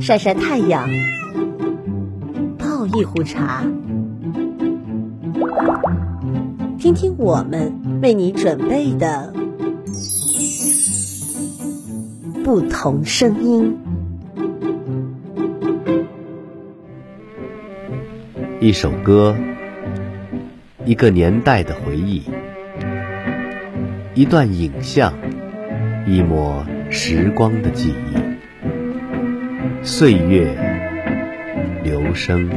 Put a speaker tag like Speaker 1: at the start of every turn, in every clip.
Speaker 1: 晒晒太阳，泡一壶茶，听听我们为你准备的不同声音。
Speaker 2: 一首歌，一个年代的回忆，一段影像，一抹时光的记忆。岁月流声。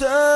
Speaker 3: شاء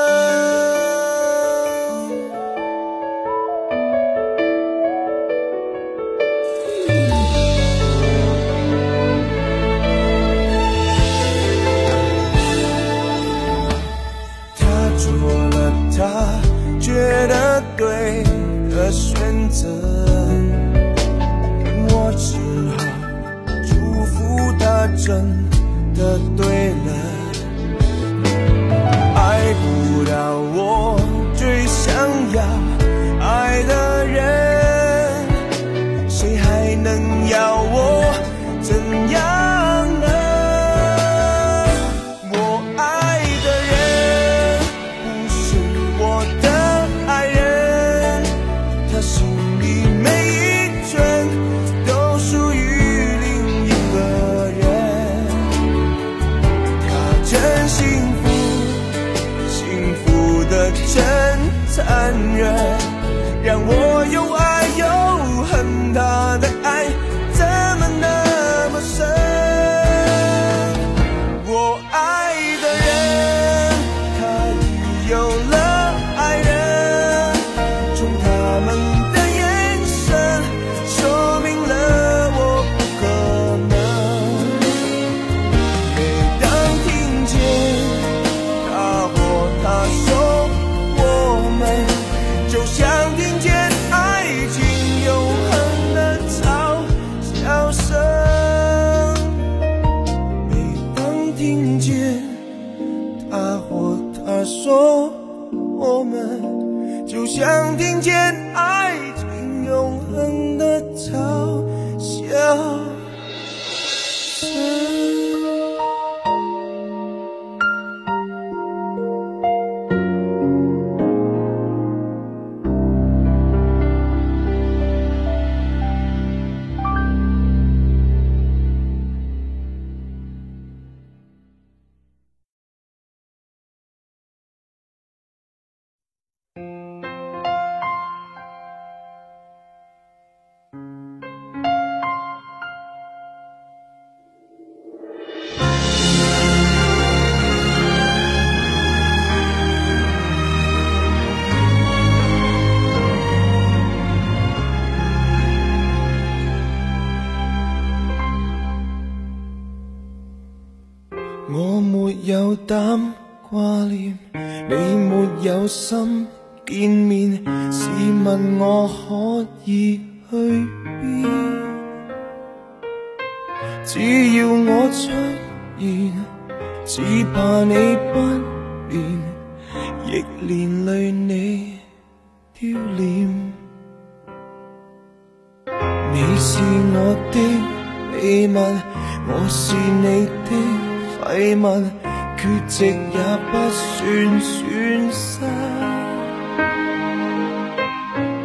Speaker 3: 血迹也不算损失。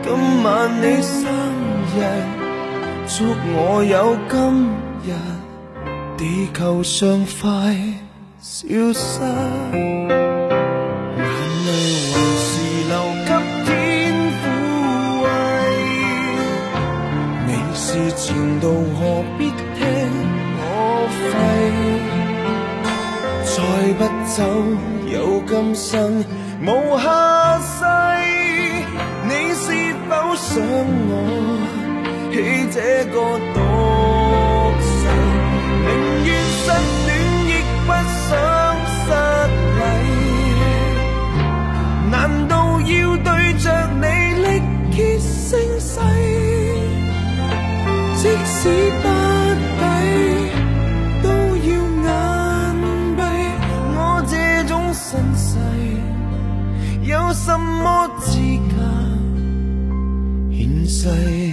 Speaker 3: 今晚你生日，祝我有今日，地球上快消失，眼泪还是留给天抚慰。你是前度客。不走有今生无下世，你是否想我？起这个独誓？宁愿失恋亦不想失礼，难道要对着你力竭声嘶？即使。么之间，现世。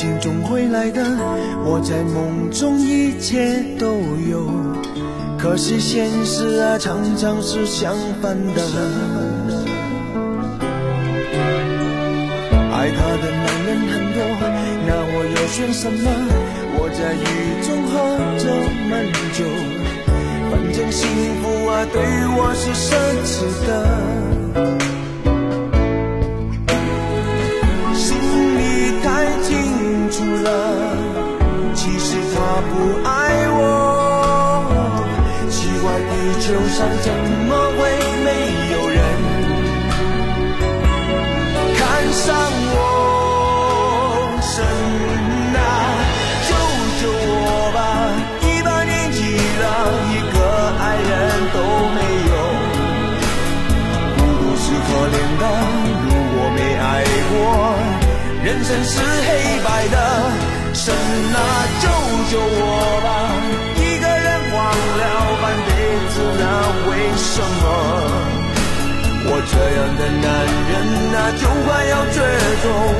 Speaker 3: 情总会来的，我在梦中一切都有，可惜现实啊常常是相反的。爱她的男人很多，那我要选什么？我在雨中喝着闷酒，反正幸福啊对我是奢侈的。世上怎么会没有人看上我？神啊，救救我吧！一把年纪了，一个爱人都没有，孤独是可怜的，如果没爱过，人生是黑白的。神啊，救救我！这样的男人啊，就快要绝种，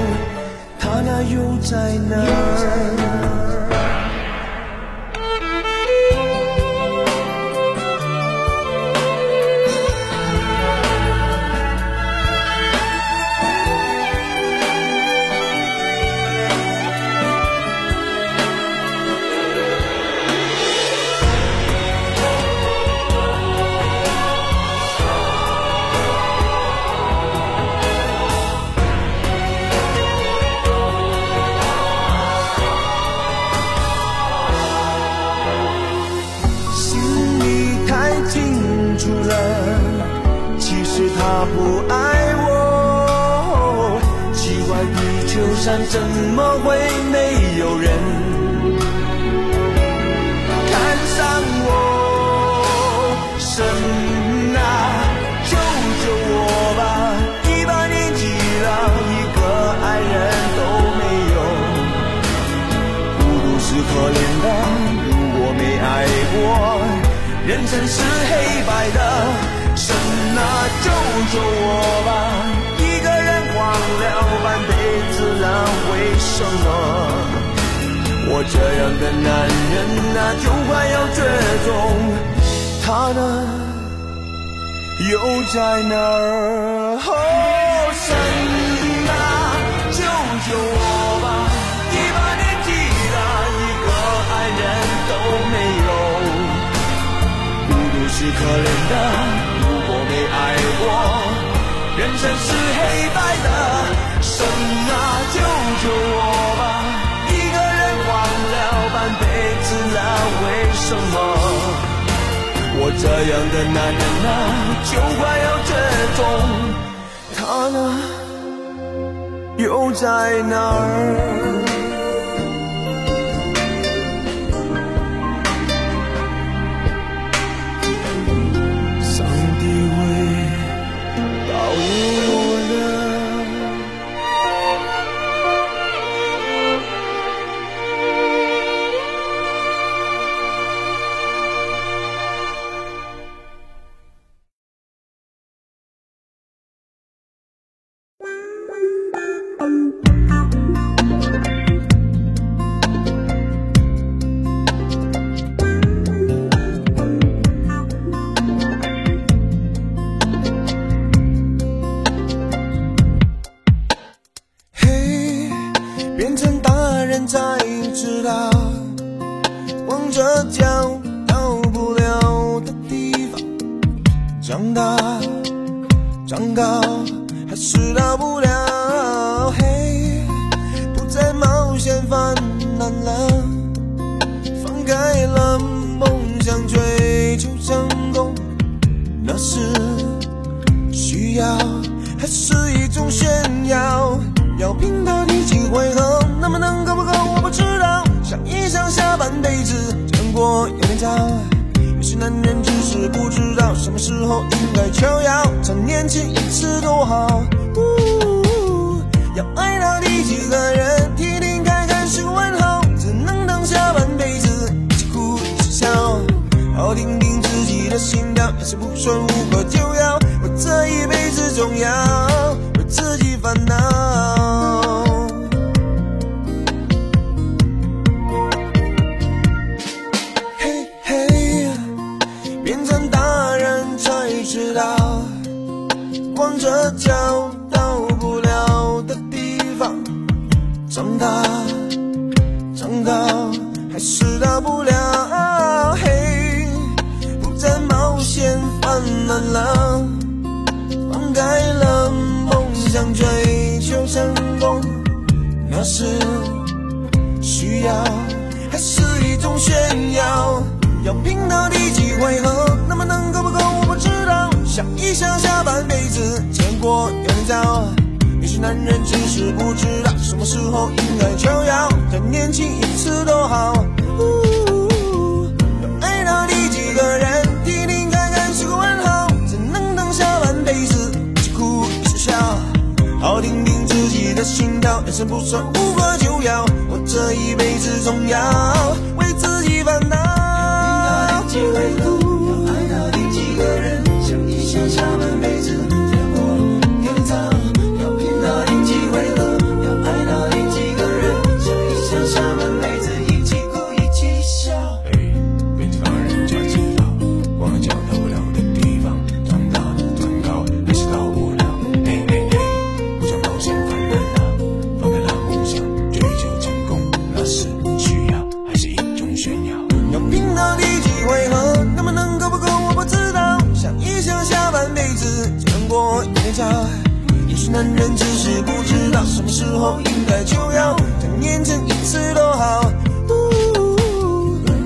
Speaker 3: 他那又在哪？怎么会没有人看上我？神啊，救救我吧！一把年纪了，一个爱人都没有，孤独是可怜的，如果没爱过，人生是黑白的，神啊，救救我吧！什么？我这样的男人啊，就快要绝种，他呢，又在哪儿？哦，神啊，救救我吧！一把年纪了，一个爱人都没有，孤独是可怜的，如果没爱过，人生是黑白的。神啊，救救我吧！一个人忘了半辈子了，为什么？我这样的男人啊，就快要绝种。他呢，又在哪儿？有点早，有些男人只是不知道什么时候应该求饶，再年轻一次多好。要爱到第几个人，天天开开是问候，只能当下半辈子，一起哭一起笑，好听听自己的心跳，有些不算无可救药。我这一辈子重要，为自己烦恼。到到不了的地方，长大，长大还是到不了。嘿，不再冒险犯难了，放开了梦想追求成功，那是需要，还是一种炫耀？要拼到第几回合？那么能够不够？我不知道。想一想下半辈子。有些男人，只是不知道什么时候应该求饶，再年轻一次都好。要爱到底几个人，提提看看是个问号，只能等下半辈子一起哭一起笑？好听听自己的心跳，人生不算无可救药，我这一辈子总要，为自己烦恼。几回要爱到底几个人，想一想下半辈子。男人只是不知道什么时候应该就要再年轻一次都好，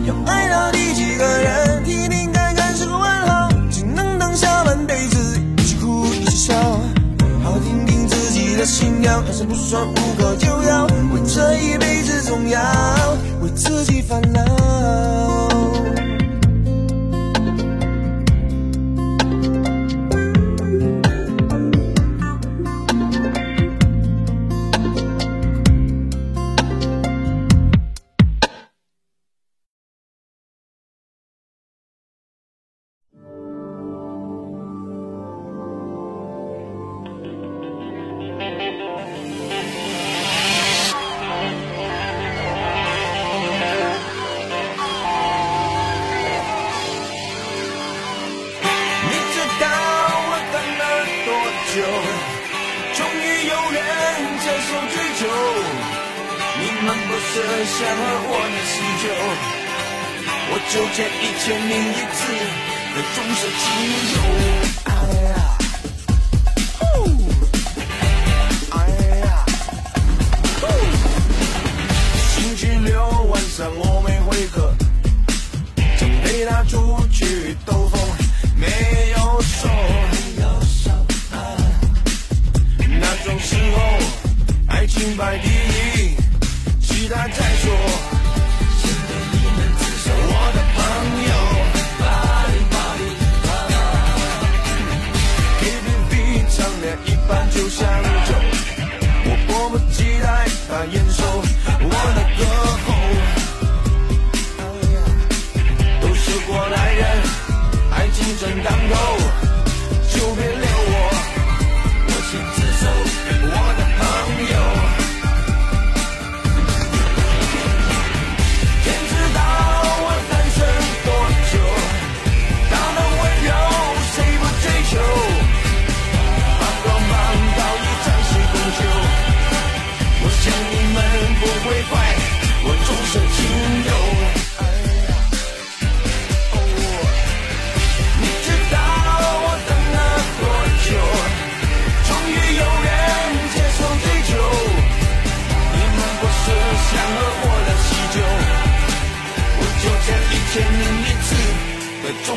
Speaker 3: 要爱到第几个人，听听该看是个问号，只能等下半辈子一起哭一起笑，好听听自己的心跳，还是不算无可救药，为这一辈子总要为自己烦恼。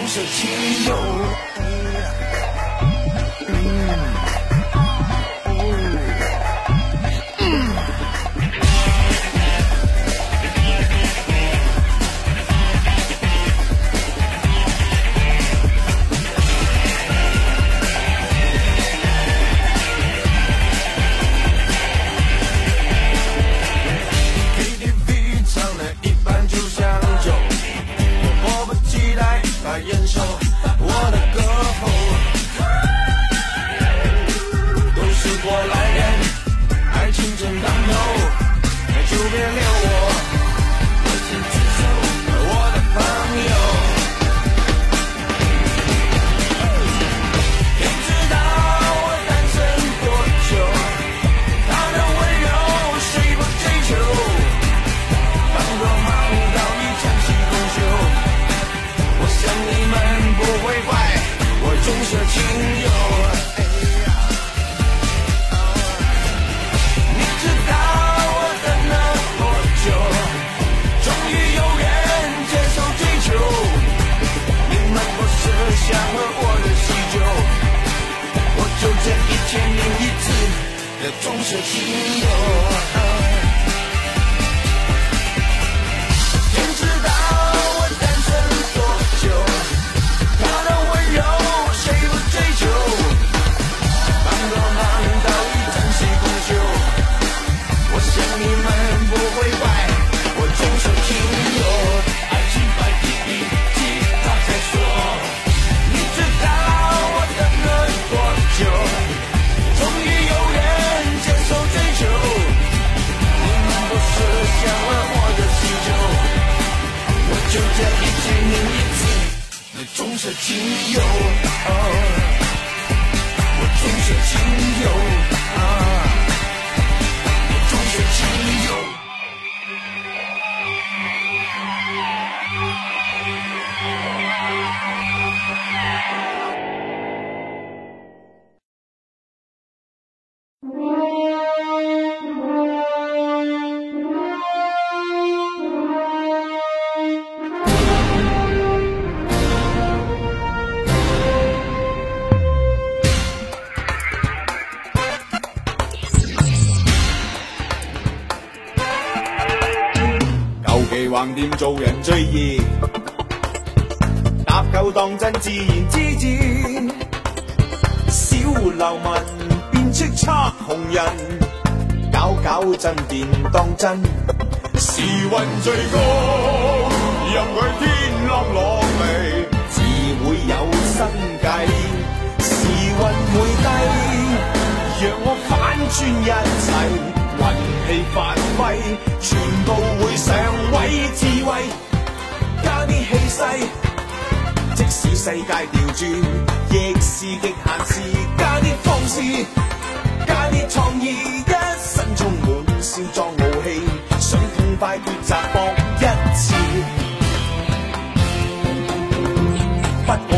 Speaker 3: 这仅有。想喝我的喜酒，我就这一千零一次的钟情有。仅有，我中学仅有，我终生仅有。
Speaker 4: 做人最易，搭救当真自然知至。
Speaker 3: 小流民变叱咤红人，搞搞震变当真。
Speaker 4: 时运最高，任佢天落落地，
Speaker 3: 自会有新计。时运每低，让我反转一切。喷气发挥，全部会上位智慧，加啲气势，即使世界调转，亦是极限时，加啲方式，加啲创意，一身充满少装武器，想痛快抉择搏一次，不。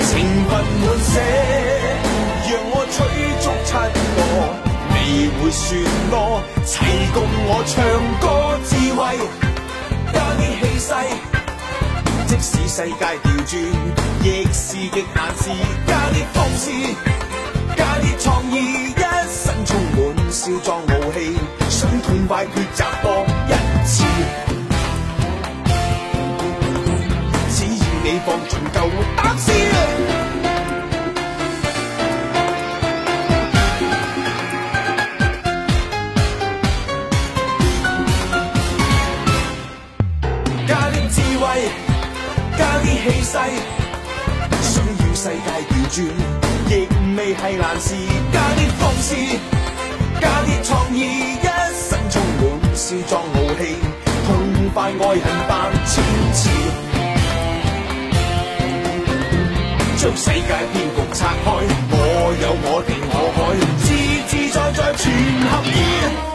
Speaker 3: 情份满泻，让我取足七个，你会说多？齐共我唱歌，智慧加啲气势，即使世界调转，亦是极难事。加啲构思，加啲创意，一身充满少壮傲气，想痛快抉择一次。你放尽旧胆识，加啲智慧，加啲气势，想要世界调转，亦未系难事。加啲方思，加啲创意，一身充满西装傲气，痛快爱恨百千次。将世界骗局拆开，我有我地我海，自自在在全合意。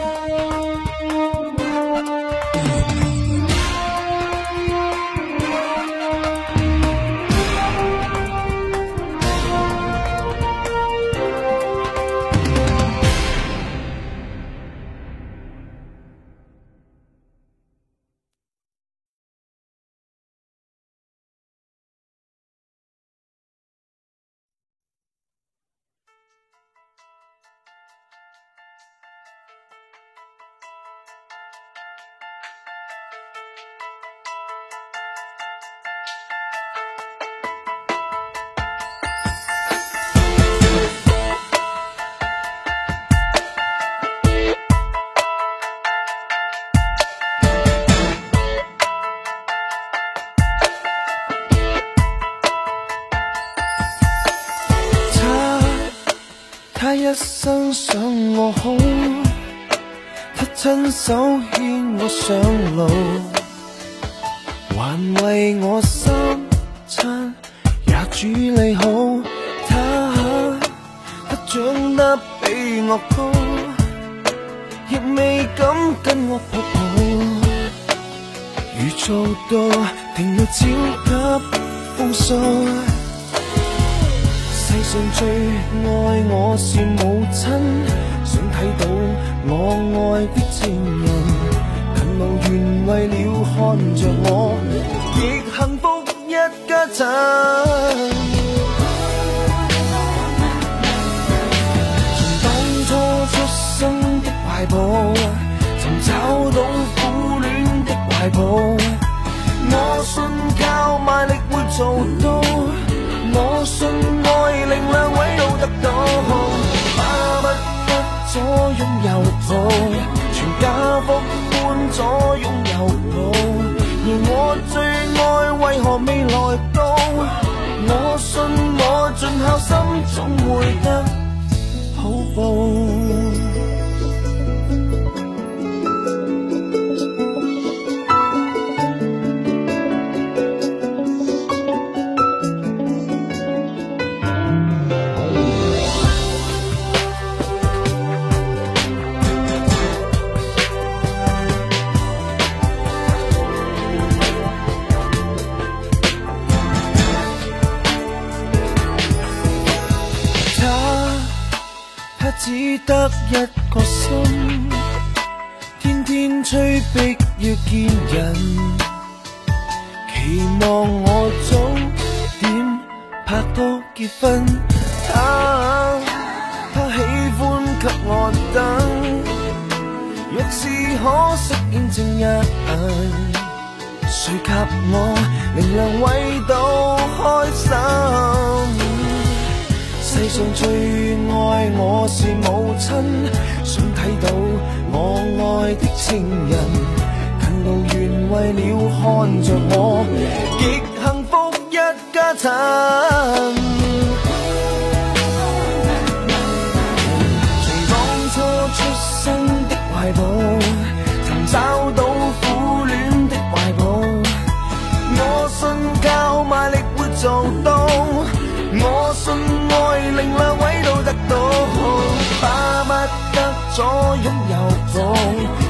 Speaker 5: 一生想我好，他亲手牵我上路，还为我三餐也煮理好。他他长得比我高，亦未敢跟我抱抱。如做到，定会照给风骚。世上最爱我是母亲，想睇到我爱的情人，近路愿为了看着我，亦幸福一家亲。从当初出生的怀抱，寻找到苦恋的怀抱，我
Speaker 3: 信靠卖力会做到，我信。明亮位都得到，把不得左拥右抱，全家福搬左拥右抱，而我最爱为何未来到？我信我尽孝心总会得好报。得一个心，天天催逼要见人，期望我早点拍拖结婚。他他喜欢给我等，若是可饰演证一谁及我明亮位都开心。上最爱我是母亲，想睇到我爱的情人，近路愿为了看着我，极幸福一家亲。左拥右抱，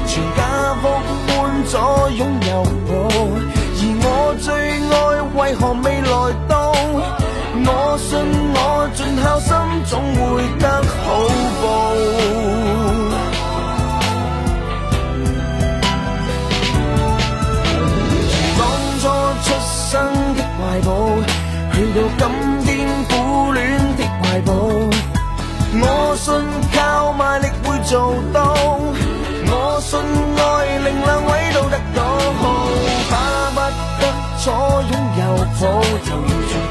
Speaker 3: 全家福般左拥右抱，而我最爱为何未来到？我信我尽孝心总会得好报。从当初出生的怀抱，去到今。做到，我信爱令两位都得到，花不得错拥有，抱拥。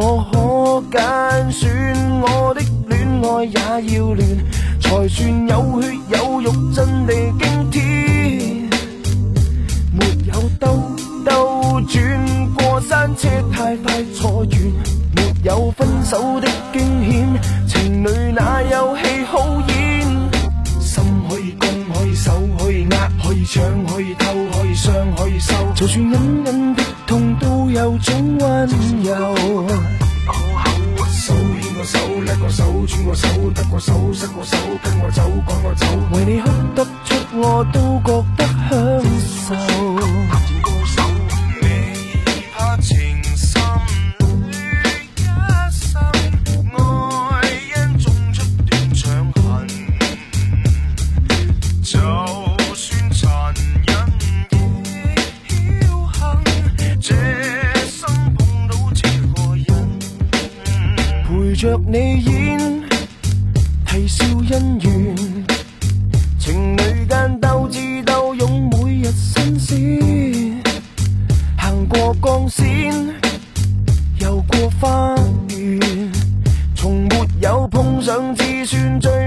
Speaker 3: 我可拣选我的恋爱也要乱，才算有血有肉，真地惊天。没有兜兜转过山车太快错转，没有分手的惊险，情侣哪有戏好演？
Speaker 6: 心可以攻，开以守。可以抢，可以偷，可以伤，可以收。
Speaker 3: 就算隐隐的痛，都有种温柔。
Speaker 6: 我口手牵我手，勒个手，转个手，得个手，失个手，跟我走，赶我走。
Speaker 3: 为你哭得出，我都觉得享受。
Speaker 6: 你
Speaker 3: 演啼笑姻缘，情侣间斗智斗勇，每日新鲜。行过钢线，游过花园，从没有碰上自最。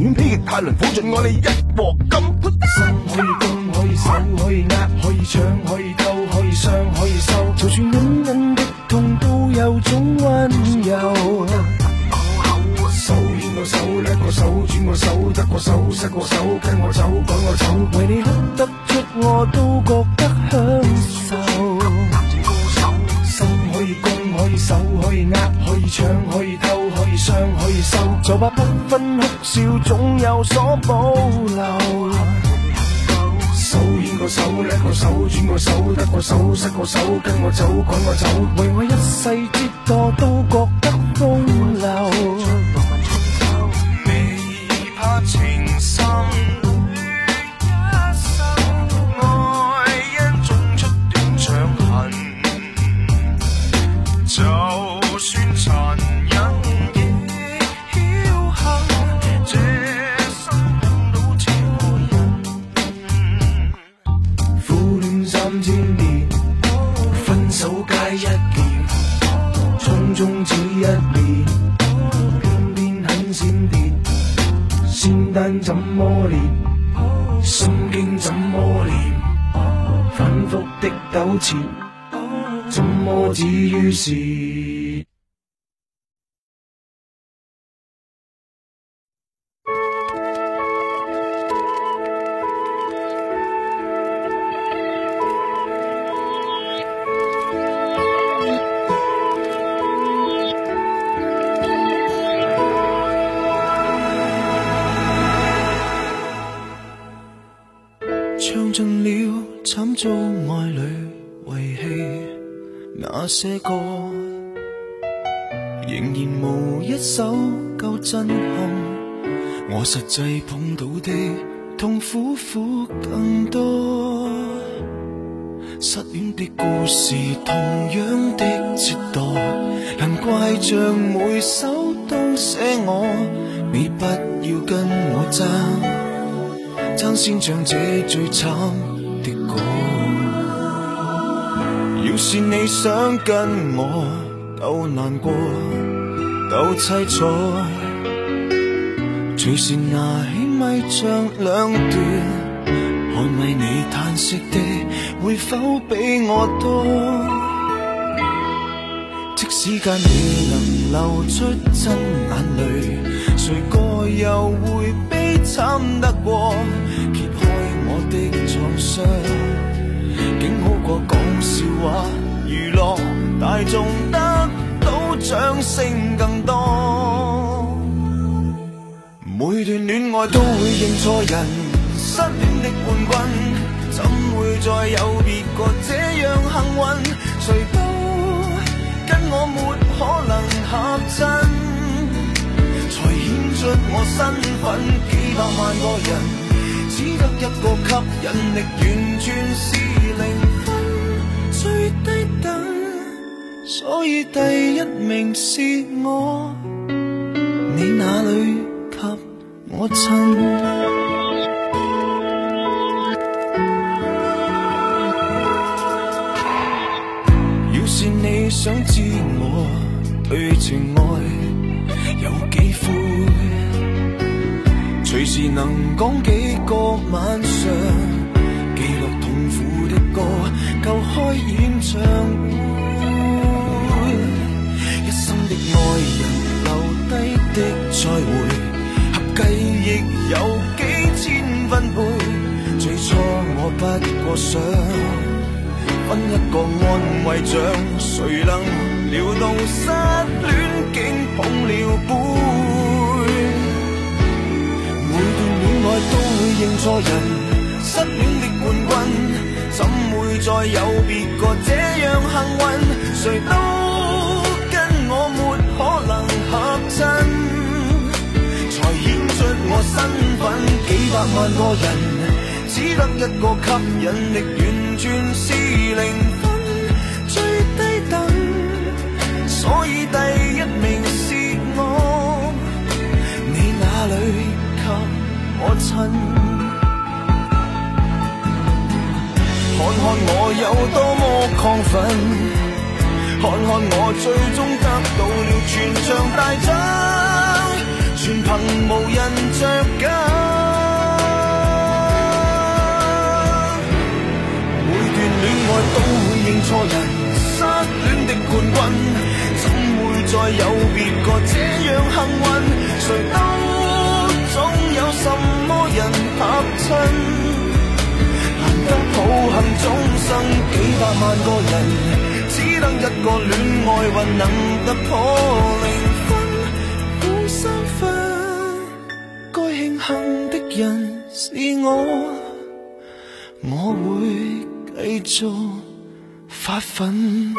Speaker 3: 远极泰伦，抚尽我
Speaker 7: 哋一镬金。
Speaker 3: 心可以攻，可以守，可以压，可以抢，可以偷，可以伤，可以收。就算隐隐的痛，都有种温柔。
Speaker 7: 手牵我手，握个手，转个手，得个手，失个手，跟我走，赶我走。
Speaker 3: 为你哭得出，我都
Speaker 7: 觉。
Speaker 3: 就怕不分哭笑，总有所保留。
Speaker 7: 手牵过手，握过手，转过手，得过手，失过手，跟我走，赶我走，
Speaker 3: 为我一世折堕都觉得风流。单怎么练？心经怎么念？反复的纠缠，怎么止于善？实际碰到的痛苦苦更多，失恋的故事同样的折堕，难怪像每首都写我，你不要跟我争，争先唱这最惨的歌。要是你想跟我斗难过，斗凄楚。随时拿起米象两段，安慰你叹息的会否比我多？即使间你能流出真眼泪，谁个又会悲惨得过？揭开我的创伤，竟好过讲笑话娱乐大众，得到掌声更多。每段恋爱都会认错人，失恋的冠军怎会再有别个这样幸运？谁都跟我没可能合衬，才显出我身份。几百万个人，只得一个吸引力，完全是零分，最低等。所以第一名是我，你哪里？我亲，要是你想知我对情爱有几悔，随时能讲几个晚上，记录痛苦的歌，够开演唱会，一生的爱。人。不过想分一个安慰奖，谁能料到失恋竟捧了杯？每段恋爱都会认错人，失恋的冠军怎会再有别个这样幸运？谁都跟我没可能合衬，才显出我身份，几百万个人。只得一个吸引力，完全是零分，最低等。所以第一名是我，你哪里给我亲？看看我有多么亢奋，看看我最终得到了全场大奖，全凭无人着紧。都会认错人，失恋的冠军怎会再有别个这样幸运？谁都总有什么人合衬，难得抱憾终生。几百万个人，只等一个恋爱运能突破零分补三分，该庆幸的人是我，我会继续。发奋。